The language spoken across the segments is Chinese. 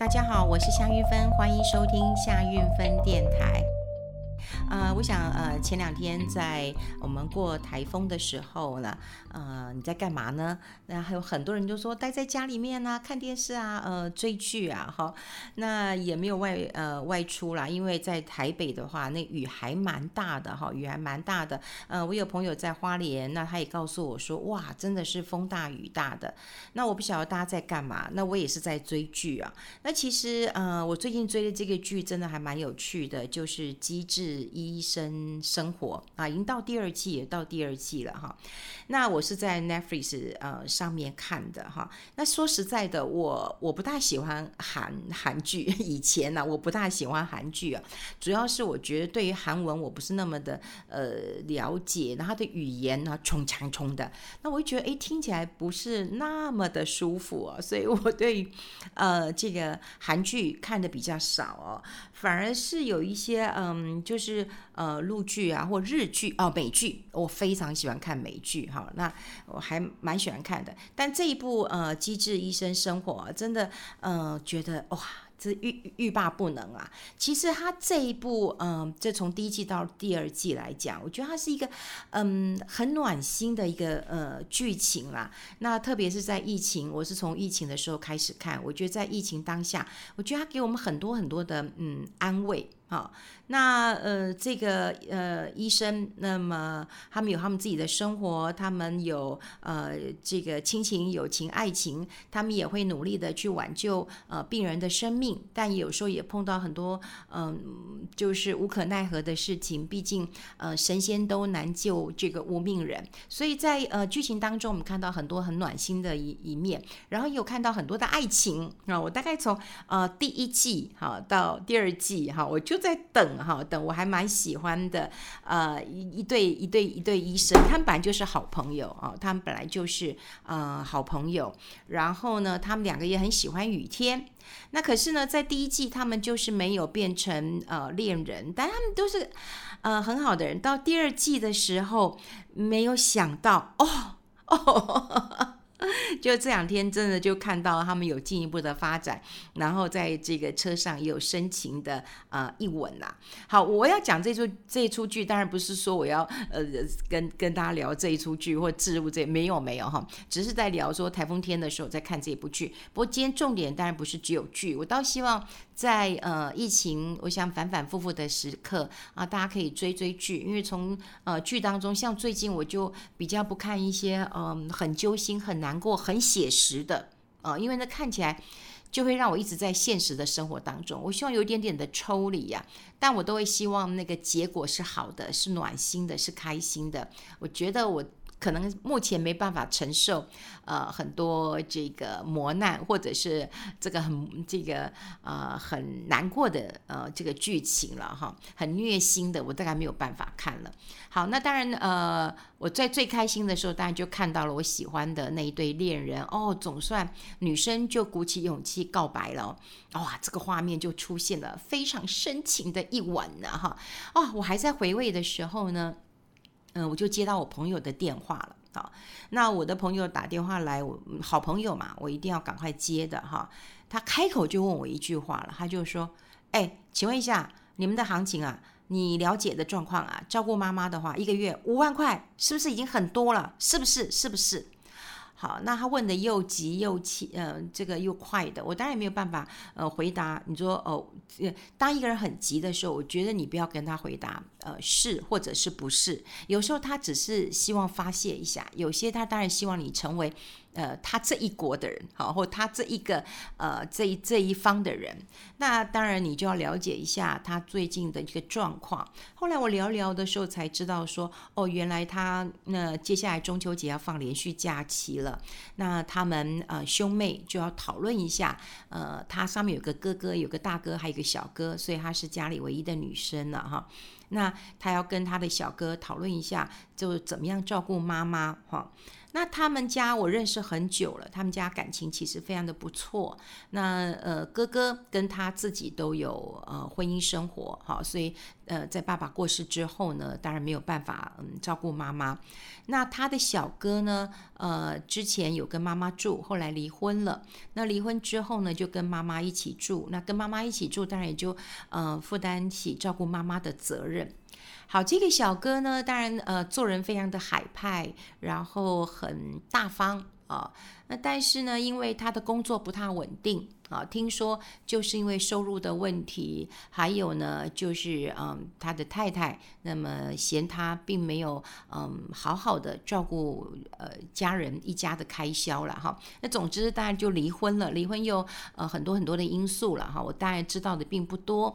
大家好，我是夏韵芬，欢迎收听夏韵芬电台。呃，我想呃，前两天在我们过台风的时候呢，呃，你在干嘛呢？那还有很多人就说待在家里面啊，看电视啊，呃，追剧啊，哈，那也没有外呃外出啦，因为在台北的话，那雨还蛮大的哈，雨还蛮大的。呃，我有朋友在花莲，那他也告诉我说，哇，真的是风大雨大的。那我不晓得大家在干嘛，那我也是在追剧啊。那其实呃，我最近追的这个剧真的还蛮有趣的，就是《机智医生生活啊，已经到第二季，也到第二季了哈。那我是在 Netflix 呃上面看的哈。那说实在的，我我不大喜欢韩韩剧，以前呢、我不大喜欢韩剧啊，主要是我觉得对于韩文我不是那么的呃了解，然后它的语言呢冲强冲的，那我就觉得哎听起来不是那么的舒服啊，所以我对呃这个韩剧看的比较少哦，反而是有一些嗯就是。呃，陆剧啊，或日剧哦，美剧，我非常喜欢看美剧哈。那我还蛮喜欢看的。但这一部呃，《机智医生生活》真的，呃，觉得哇，这欲欲罢不能啊。其实它这一部，嗯、这从第一季到第二季来讲，我觉得它是一个嗯很暖心的一个呃剧情啦。那特别是在疫情，我是从疫情的时候开始看，我觉得在疫情当下，我觉得它给我们很多很多的嗯安慰。好，那呃，这个呃，医生，那么他们有他们自己的生活，他们有呃，这个亲情、友情、爱情，他们也会努力的去挽救呃病人的生命，但有时候也碰到很多嗯、就是无可奈何的事情。毕竟呃，神仙都难救这个无命人，所以在呃剧情当中，我们看到很多很暖心的一一面，然后也有看到很多的爱情啊。我大概从呃第一季哈到第二季哈，我就。在等哈等，我还蛮喜欢的，呃，一一对一对一对医生，他们本来就是好朋友啊，他们本来就是呃好朋友，然后呢，他们两个也很喜欢雨天，那可是呢，在第一季他们就是没有变成呃恋人，但他们都是呃很好的人。到第二季的时候，没有想到哦哦。就这两天，真的就看到他们有进一步的发展，然后在这个车上也有深情的啊一吻呐。好，我要讲这出这一出剧，当然不是说我要呃跟跟大家聊这一出剧或置入这没有没有哈，只是在聊说台风天的时候在看这一部剧。不过今天重点当然不是只有剧，我倒希望在呃疫情我想反反复复的时刻啊，大家可以追追剧，因为从呃剧当中，像最近我就比较不看一些嗯、很揪心很难过。很写实的啊、呃，因为那看起来就会让我一直在现实的生活当中。我希望有一点点的抽离呀、啊，但我都会希望那个结果是好的，是暖心的，是开心的。我觉得我。可能目前没办法承受，呃，很多这个磨难，或者是这个很这个呃很难过的呃这个剧情了哈，很虐心的，我大概没有办法看了。好，那当然呃，我在最开心的时候，当然就看到了我喜欢的那一对恋人哦，总算女生就鼓起勇气告白了，哇，这个画面就出现了非常深情的一吻呢哈，哦，我还在回味的时候呢。嗯，我就接到我朋友的电话了啊。那我的朋友打电话来，我好朋友嘛，我一定要赶快接的哈。他开口就问我一句话了，他就说：“哎，请问一下，你们的行情啊，你了解的状况啊，照顾妈妈的话，一个月五万块，是不是已经很多了？是不是？是不是？”好，那他问的又急又气，呃，这个又快的，我当然没有办法，呃，回答。你说，哦，当一个人很急的时候，我觉得你不要跟他回答，呃，是或者是不是。有时候他只是希望发泄一下，有些他当然希望你成为。呃，他这一国的人，好，或他这一个呃这一这一方的人，那当然你就要了解一下他最近的一个状况。后来我聊聊的时候才知道说，哦，原来他那接下来中秋节要放连续假期了，那他们呃兄妹就要讨论一下，呃，他上面有个哥哥，有个大哥，还有个小哥，所以他是家里唯一的女生了哈。那他要跟他的小哥讨论一下，就怎么样照顾妈妈哈。那他们家我认识很久了，他们家感情其实非常的不错。那呃，哥哥跟他自己都有呃婚姻生活，好，所以呃，在爸爸过世之后呢，当然没有办法嗯照顾妈妈。那他的小哥呢，呃，之前有跟妈妈住，后来离婚了。那离婚之后呢，就跟妈妈一起住。那跟妈妈一起住，当然也就呃负担起照顾妈妈的责任。好，这个小哥呢，当然呃，做人非常的海派，然后很大方啊。那但是呢，因为他的工作不太稳定啊，听说就是因为收入的问题，还有呢，就是嗯，他的太太那么嫌他并没有嗯好好的照顾呃家人一家的开销了哈。那总之当然就离婚了，离婚又呃很多很多的因素了哈。我当然知道的并不多，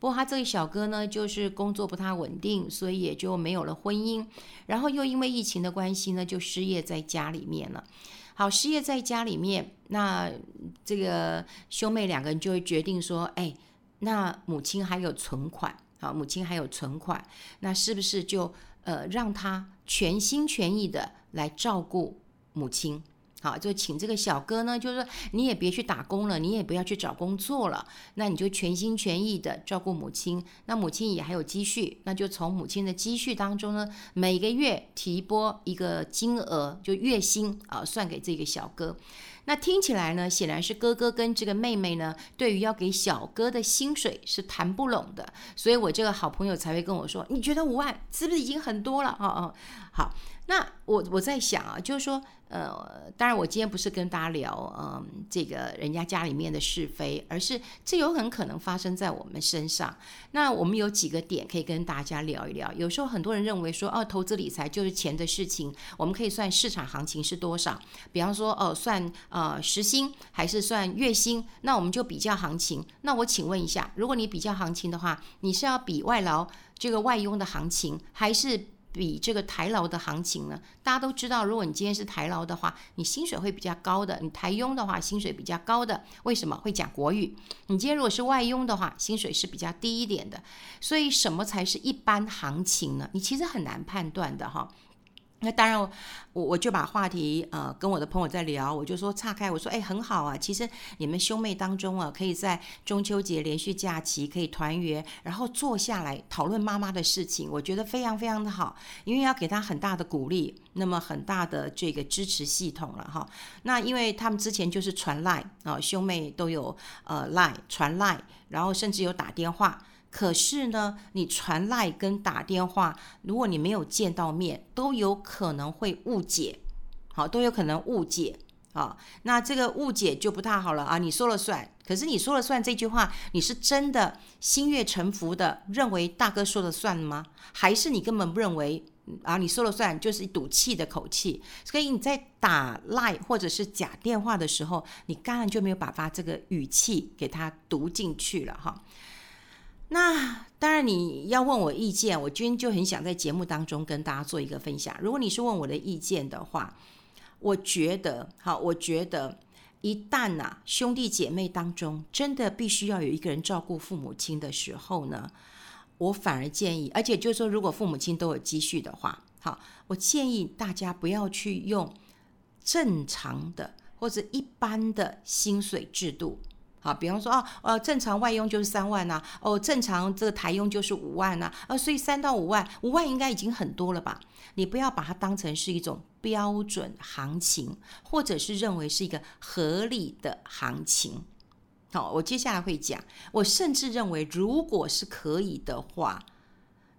不过他这个小哥呢，就是工作不太稳定，所以也就没有了婚姻，然后又因为疫情的关系呢，就失业在家里面了。好，失业在家里面，那这个兄妹两个人就会决定说，哎，那母亲还有存款，好，母亲还有存款，那是不是就呃让他全心全意的来照顾母亲？好，就请这个小哥呢，就是说你也别去打工了，你也不要去找工作了，那你就全心全意的照顾母亲。那母亲也还有积蓄，那就从母亲的积蓄当中呢，每个月提拨一个金额，就月薪啊，算给这个小哥。那听起来呢，显然是哥哥跟这个妹妹呢，对于要给小哥的薪水是谈不拢的，所以我这个好朋友才会跟我说，你觉得五万是不是已经很多了？哦哦，好。那我我在想啊，就是说，呃，当然我今天不是跟大家聊，嗯，这个人家家里面的是非，而是这有很可能发生在我们身上。那我们有几个点可以跟大家聊一聊。有时候很多人认为说，哦，投资理财就是钱的事情，我们可以算市场行情是多少，比方说，哦，算呃呃时薪还是算月薪，那我们就比较行情。那我请问一下，如果你比较行情的话，你是要比外劳这个外佣的行情，还是？比这个台劳的行情呢，大家都知道，如果你今天是台劳的话，你薪水会比较高的；你台佣的话，薪水比较高的。为什么会讲国语？你今天如果是外佣的话，薪水是比较低一点的。所以什么才是一般行情呢？你其实很难判断的哈。那当然，我我就把话题呃跟我的朋友在聊，我就说岔开，我说哎很好啊，其实你们兄妹当中啊，可以在中秋节连续假期可以团圆，然后坐下来讨论妈妈的事情，我觉得非常非常的好，因为要给他很大的鼓励，那么很大的这个支持系统了哈。那因为他们之前就是传赖啊，兄妹都有呃赖传赖，然后甚至有打电话。可是呢，你传赖跟打电话，如果你没有见到面，都有可能会误解，好，都有可能误解啊。那这个误解就不太好了啊。你说了算，可是你说了算这句话，你是真的心悦诚服的认为大哥说了算吗？还是你根本不认为啊？你说了算就是一赌气的口气。所以你在打赖或者是假电话的时候，你当然就没有把他这个语气给他读进去了哈。那当然，你要问我意见，我今天就很想在节目当中跟大家做一个分享。如果你是问我的意见的话，我觉得，好，我觉得一旦呐、啊、兄弟姐妹当中真的必须要有一个人照顾父母亲的时候呢，我反而建议，而且就是说，如果父母亲都有积蓄的话，好，我建议大家不要去用正常的或者一般的薪水制度。好，比方说哦，呃，正常外佣就是三万呐，哦，正常这个台佣就是五万呐，呃，所以三到五万，五万应该已经很多了吧？你不要把它当成是一种标准行情，或者是认为是一个合理的行情。好，我接下来会讲，我甚至认为，如果是可以的话，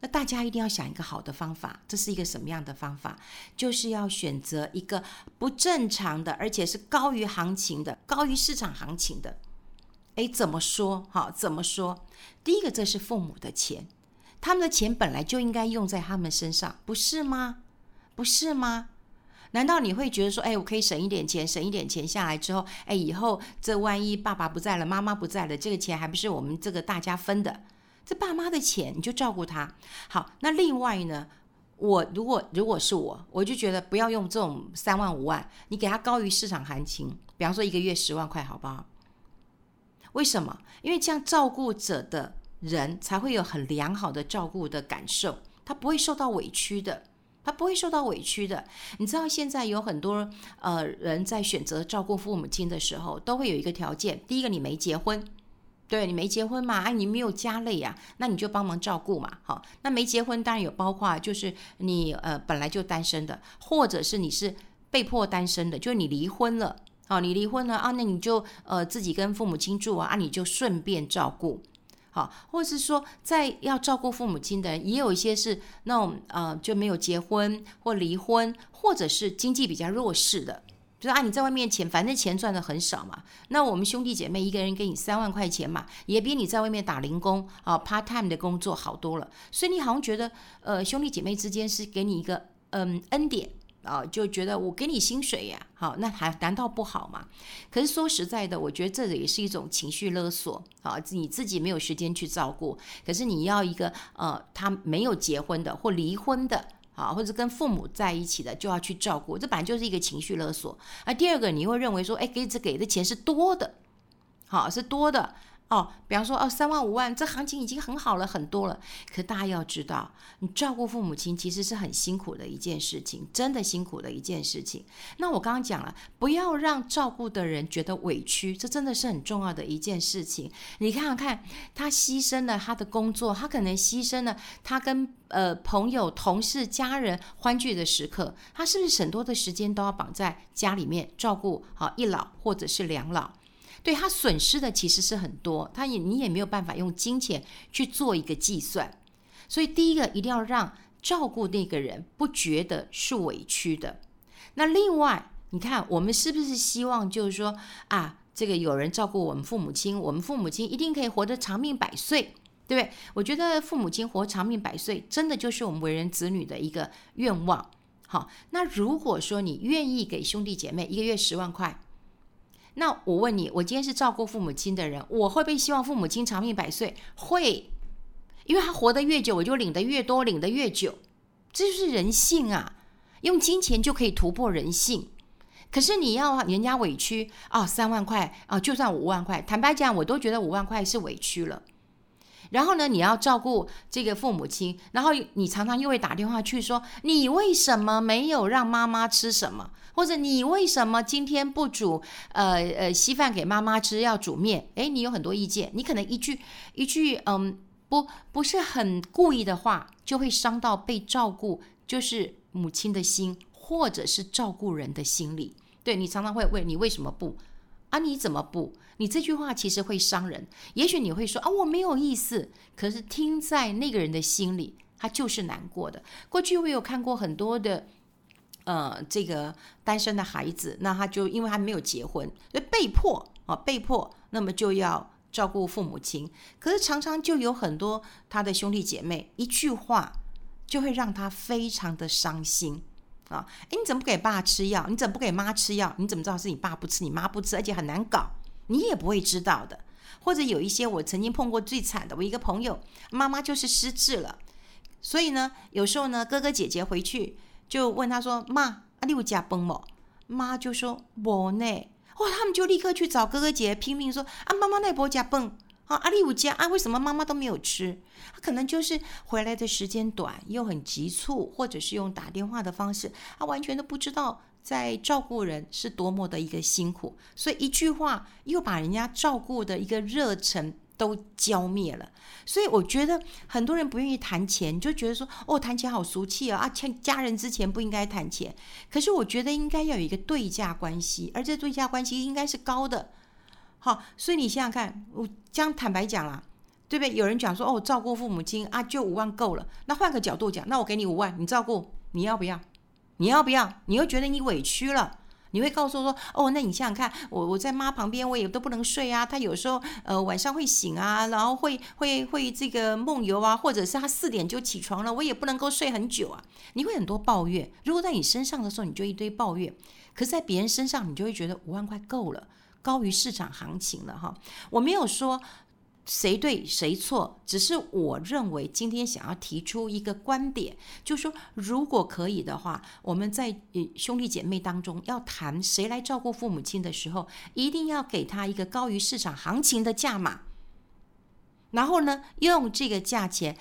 那大家一定要想一个好的方法，这是一个什么样的方法？就是要选择一个不正常的，而且是高于行情的，高于市场行情的。哎，怎么说？好，怎么说？第一个，这是父母的钱，他们的钱本来就应该用在他们身上，不是吗？不是吗？难道你会觉得说，哎，我可以省一点钱，省一点钱下来之后，哎，以后这万一爸爸不在了，妈妈不在了，这个钱还不是我们这个大家分的？这爸妈的钱，你就照顾他。好，那另外呢，我如果如果是我，我就觉得不要用这种三万五万，你给他高于市场行情，比方说一个月十万块，好不好？为什么？因为这样照顾者的人才会有很良好的照顾的感受，他不会受到委屈的，他不会受到委屈的。你知道现在有很多呃人在选择照顾父母亲的时候，都会有一个条件：第一个，你没结婚，对，你没结婚嘛，哎，你没有家累呀，那你就帮忙照顾嘛。好，那没结婚当然有包括就是你呃本来就单身的，或者是你是被迫单身的，就是你离婚了，哦，你离婚了啊，那你就呃自己跟父母亲住啊，你就顺便照顾。好，或者是说，在要照顾父母亲的，也有一些是那种呃就没有结婚或离婚，或者是经济比较弱势的，就是啊你在外面钱，反正钱赚的很少嘛，那我们兄弟姐妹一个人给你三万块钱嘛，也比你在外面打零工啊 part time 的工作好多了，所以你好像觉得呃兄弟姐妹之间是给你一个嗯恩典。啊，就觉得我给你薪水呀，好，那还难道不好吗？可是说实在的，我觉得这也是一种情绪勒索啊！你自己没有时间去照顾，可是你要一个呃，他没有结婚的或离婚的啊，或者跟父母在一起的，就要去照顾，这本来就是一个情绪勒索。啊，第二个，你会认为说，哎，给这给的钱是多的，好，是多的。哦，比方说哦，三万五万，这行情已经很好了，很多了。可大家要知道，你照顾父母亲其实是很辛苦的一件事情，真的辛苦的一件事情。那我刚刚讲了，不要让照顾的人觉得委屈，这真的是很重要的一件事情。你看看，他牺牲了他的工作，他可能牺牲了他跟呃朋友、同事、家人欢聚的时刻，他是不是很多的时间都要绑在家里面照顾好一老或者是两老？对，他损失的其实是很多，他也你也没有办法用金钱去做一个计算，所以第一个一定要让照顾那个人不觉得是委屈的。那另外，你看我们是不是希望就是说啊，这个有人照顾我们父母亲，我们父母亲一定可以活得长命百岁，对不对？我觉得父母亲活长命百岁，真的就是我们为人子女的一个愿望。好，那如果说你愿意给兄弟姐妹一个月十万块。那我问你，我今天是照顾父母亲的人，我会不会希望父母亲长命百岁？会，因为他活得越久，我就领得越多，领得越久，这就是人性啊！用金钱就可以突破人性，可是你要人家委屈啊，三万块啊，就算五万块，坦白讲，我都觉得五万块是委屈了。然后呢，你要照顾这个父母亲，然后你常常又会打电话去说，你为什么没有让妈妈吃什么？或者你为什么今天不煮呃呃稀饭给妈妈吃，要煮面？诶，你有很多意见，你可能一句一句嗯不不是很故意的话，就会伤到被照顾就是母亲的心，或者是照顾人的心里。对，你常常会问你为什么不？啊，你怎么不？你这句话其实会伤人。也许你会说啊，我没有意思。可是听在那个人的心里，他就是难过的。过去我有看过很多的，呃，这个单身的孩子，那他就因为他没有结婚，所以被迫啊，被迫，那么就要照顾父母亲。可是常常就有很多他的兄弟姐妹，一句话就会让他非常的伤心。啊，诶，你怎么不给爸吃药？你怎么不给妈吃药？你怎么知道是你爸不吃，你妈不吃，而且很难搞，你也不会知道的。或者有一些我曾经碰过最惨的，我一个朋友妈妈就是失智了，所以呢，有时候呢，哥哥姐姐回去就问他说：“妈，啊，你有加崩吗？”妈就说：“我呢。”哇，他们就立刻去找哥哥姐姐拼命说：“啊，妈妈那波加崩。”啊，阿里五家啊，为什么妈妈都没有吃？他可能就是回来的时间短，又很急促，或者是用打电话的方式，他完全都不知道在照顾人是多么的一个辛苦，所以一句话又把人家照顾的一个热忱都浇灭了。所以我觉得很多人不愿意谈钱，就觉得说哦，谈钱好俗气啊！啊，欠家人之前不应该谈钱。可是我觉得应该要有一个对价关系，而这对价关系应该是高的。好，所以你想想看，我这样坦白讲啦，对不对？有人讲说，哦，照顾父母亲啊，就五万够了。那换个角度讲，那我给你五万，你照顾，你要不要？你要不要？你又觉得你委屈了？你会告诉说，哦，那你想想看，我我在妈旁边，我也都不能睡啊。她有时候呃晚上会醒啊，然后会会会这个梦游啊，或者是她四点就起床了，我也不能够睡很久啊。你会很多抱怨。如果在你身上的时候，你就一堆抱怨；可是在别人身上，你就会觉得五万块够了。高于市场行情了哈，我没有说谁对谁错，只是我认为今天想要提出一个观点，就说如果可以的话，我们在兄弟姐妹当中要谈谁来照顾父母亲的时候，一定要给他一个高于市场行情的价码，然后呢，用这个价钱，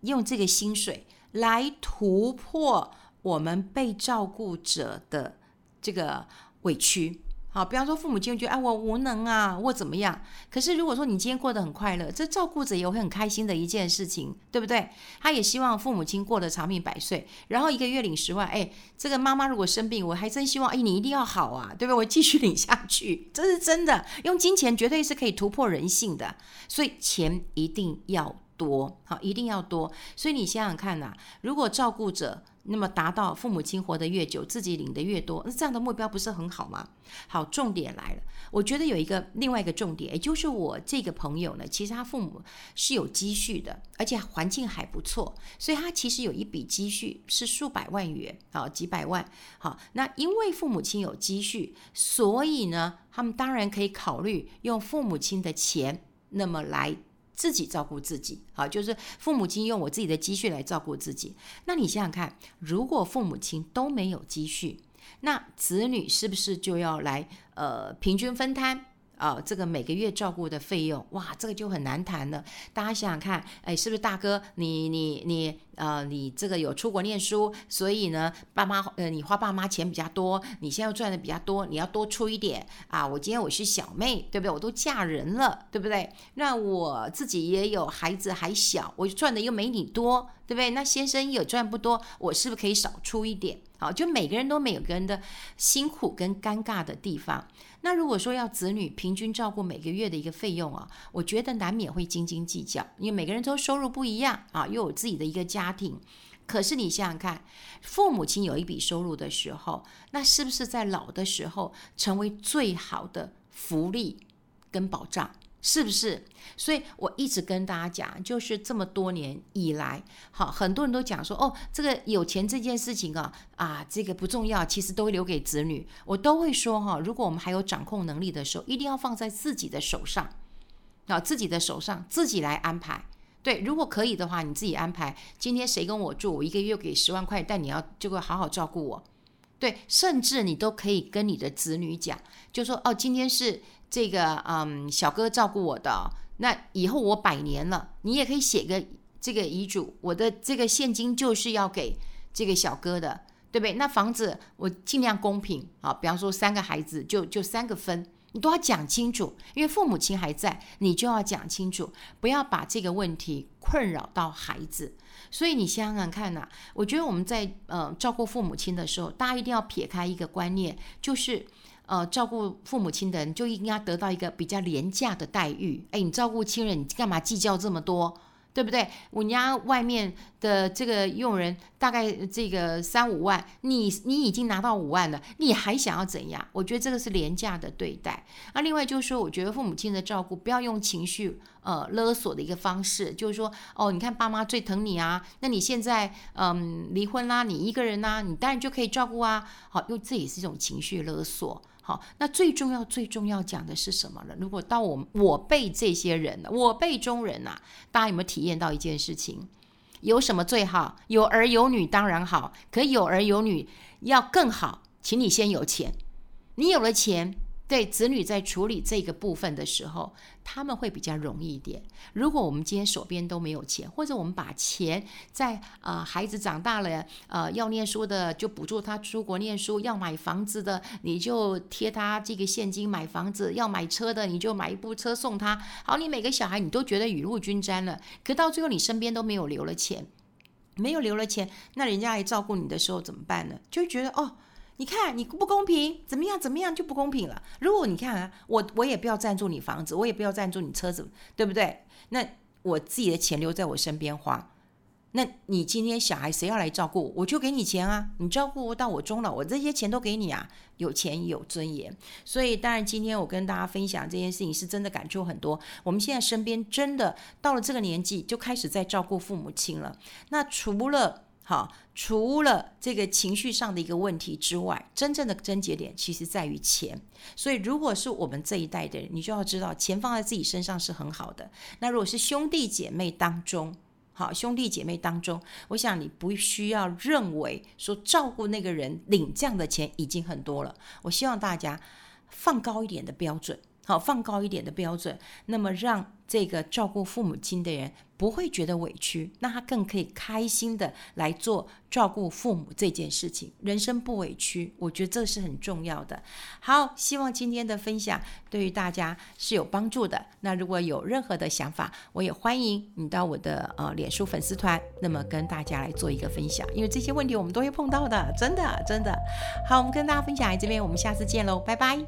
用这个薪水来突破我们被照顾者的这个委屈。好，比方说父母亲觉得哎，我无能啊，或怎么样。可是如果说你今天过得很快乐，这照顾者也会很开心的一件事情，对不对？他也希望父母亲过得长命百岁，然后一个月领十万，哎，这个妈妈如果生病，我还真希望，哎，你一定要好啊，对不对？我继续领下去，这是真的。用金钱绝对是可以突破人性的，所以钱一定要多，好，一定要多。所以你想想看呐、如果照顾者。那么达到父母亲活得越久，自己领得越多，那这样的目标不是很好吗？好，重点来了，我觉得有一个另外一个重点，也就是我这个朋友呢，其实他父母是有积蓄的，而且环境还不错，所以他其实有一笔积蓄是数百万元，好，几百万，好，那因为父母亲有积蓄，所以呢，他们当然可以考虑用父母亲的钱，那么来。自己照顾自己，好，就是父母亲用我自己的积蓄来照顾自己。那你想想看，如果父母亲都没有积蓄，那子女是不是就要来呃平均分摊？啊、这个每个月照顾的费用，哇，这个就很难谈了。大家想想看，哎，是不是大哥，你你你，呃，你这个有出国念书，所以呢，爸妈，呃，你花爸妈钱比较多，你现在赚的比较多，你要多出一点啊。我今天我是小妹，对不对？我都嫁人了，对不对？那我自己也有孩子还小，我赚的又没你多，对不对？那先生也赚不多，我是不是可以少出一点？好，就每个人都每个人的辛苦跟尴尬的地方。那如果说要子女平均照顾每个月的一个费用啊，我觉得难免会斤斤计较，因为每个人都收入不一样啊，又有自己的一个家庭。可是你想想看，父母亲有一笔收入的时候，那是不是在老的时候成为最好的福利跟保障？是不是？所以我一直跟大家讲，就是这么多年以来，好，很多人都讲说，哦，这个有钱这件事情啊，啊，这个不重要，其实都会留给子女。我都会说哈，如果我们还有掌控能力的时候，一定要放在自己的手上，啊，自己的手上，自己来安排。对，如果可以的话，你自己安排。今天谁跟我住，我一个月给十万块，但你要就会好好照顾我。对，甚至你都可以跟你的子女讲，就说，哦，今天是。这个嗯，小哥照顾我的，那以后我百年了，你也可以写个这个遗嘱，我的这个现金就是要给这个小哥的，对不对？那房子我尽量公平啊，比方说三个孩子就就三个分，你都要讲清楚，因为父母亲还在，你就要讲清楚，不要把这个问题困扰到孩子。所以你想想看呐，我觉得我们在呃照顾父母亲的时候，大家一定要撇开一个观念，就是。呃，照顾父母亲的人就应该得到一个比较廉价的待遇。哎，你照顾亲人，你干嘛计较这么多？对不对？我家外面的这个佣人大概这个三五万，你你已经拿到五万了，你还想要怎样？我觉得这个是廉价的对待。那另外就是说，我觉得父母亲的照顾不要用情绪呃勒索的一个方式，就是说哦，你看爸妈最疼你啊，那你现在嗯离婚啦，你一个人呐，你当然就可以照顾啊。好，因为这也是一种情绪勒索。好，那最重要、最重要讲的是什么呢？如果到我我辈这些人，我辈中人呐、大家有没有体验到一件事情？有什么最好？有儿有女当然好，可有儿有女要更好，请你先有钱。你有了钱。对子女在处理这个部分的时候，他们会比较容易一点。如果我们今天手边都没有钱，或者我们把钱在呃孩子长大了呃要念书的就补助他出国念书，要买房子的你就贴他这个现金买房子，要买车的你就买一部车送他。好，你每个小孩你都觉得雨露均沾了，可到最后你身边都没有留了钱，没有留了钱，那人家来照顾你的时候怎么办呢？就觉得哦。你看你不公平，怎么样怎么样就不公平了。如果你看啊，我我也不要赞助你房子，我也不要赞助你车子，对不对？那我自己的钱留在我身边花。那你今天小孩谁要来照顾，我就给你钱啊。你照顾到我终老，我这些钱都给你啊。有钱有尊严，所以当然今天我跟大家分享这件事情是真的感触很多。我们现在身边真的到了这个年纪，就开始在照顾父母亲了。那除了好，除了这个情绪上的一个问题之外，真正的症结点其实在于钱。所以，如果是我们这一代的人，你就要知道，钱放在自己身上是很好的。那如果是兄弟姐妹当中，好，兄弟姐妹当中，我想你不需要认为说照顾那个人领这样的钱已经很多了。我希望大家放高一点的标准，好，放高一点的标准，那么让这个照顾父母亲的人。不会觉得委屈，那他更可以开心的来做照顾父母这件事情，人生不委屈，我觉得这是很重要的。好，希望今天的分享对于大家是有帮助的。那如果有任何的想法，我也欢迎你到我的呃脸书粉丝团，那么跟大家来做一个分享，因为这些问题我们都会碰到的，真的真的。好，我们跟大家分享这边，我们下次见喽，拜拜。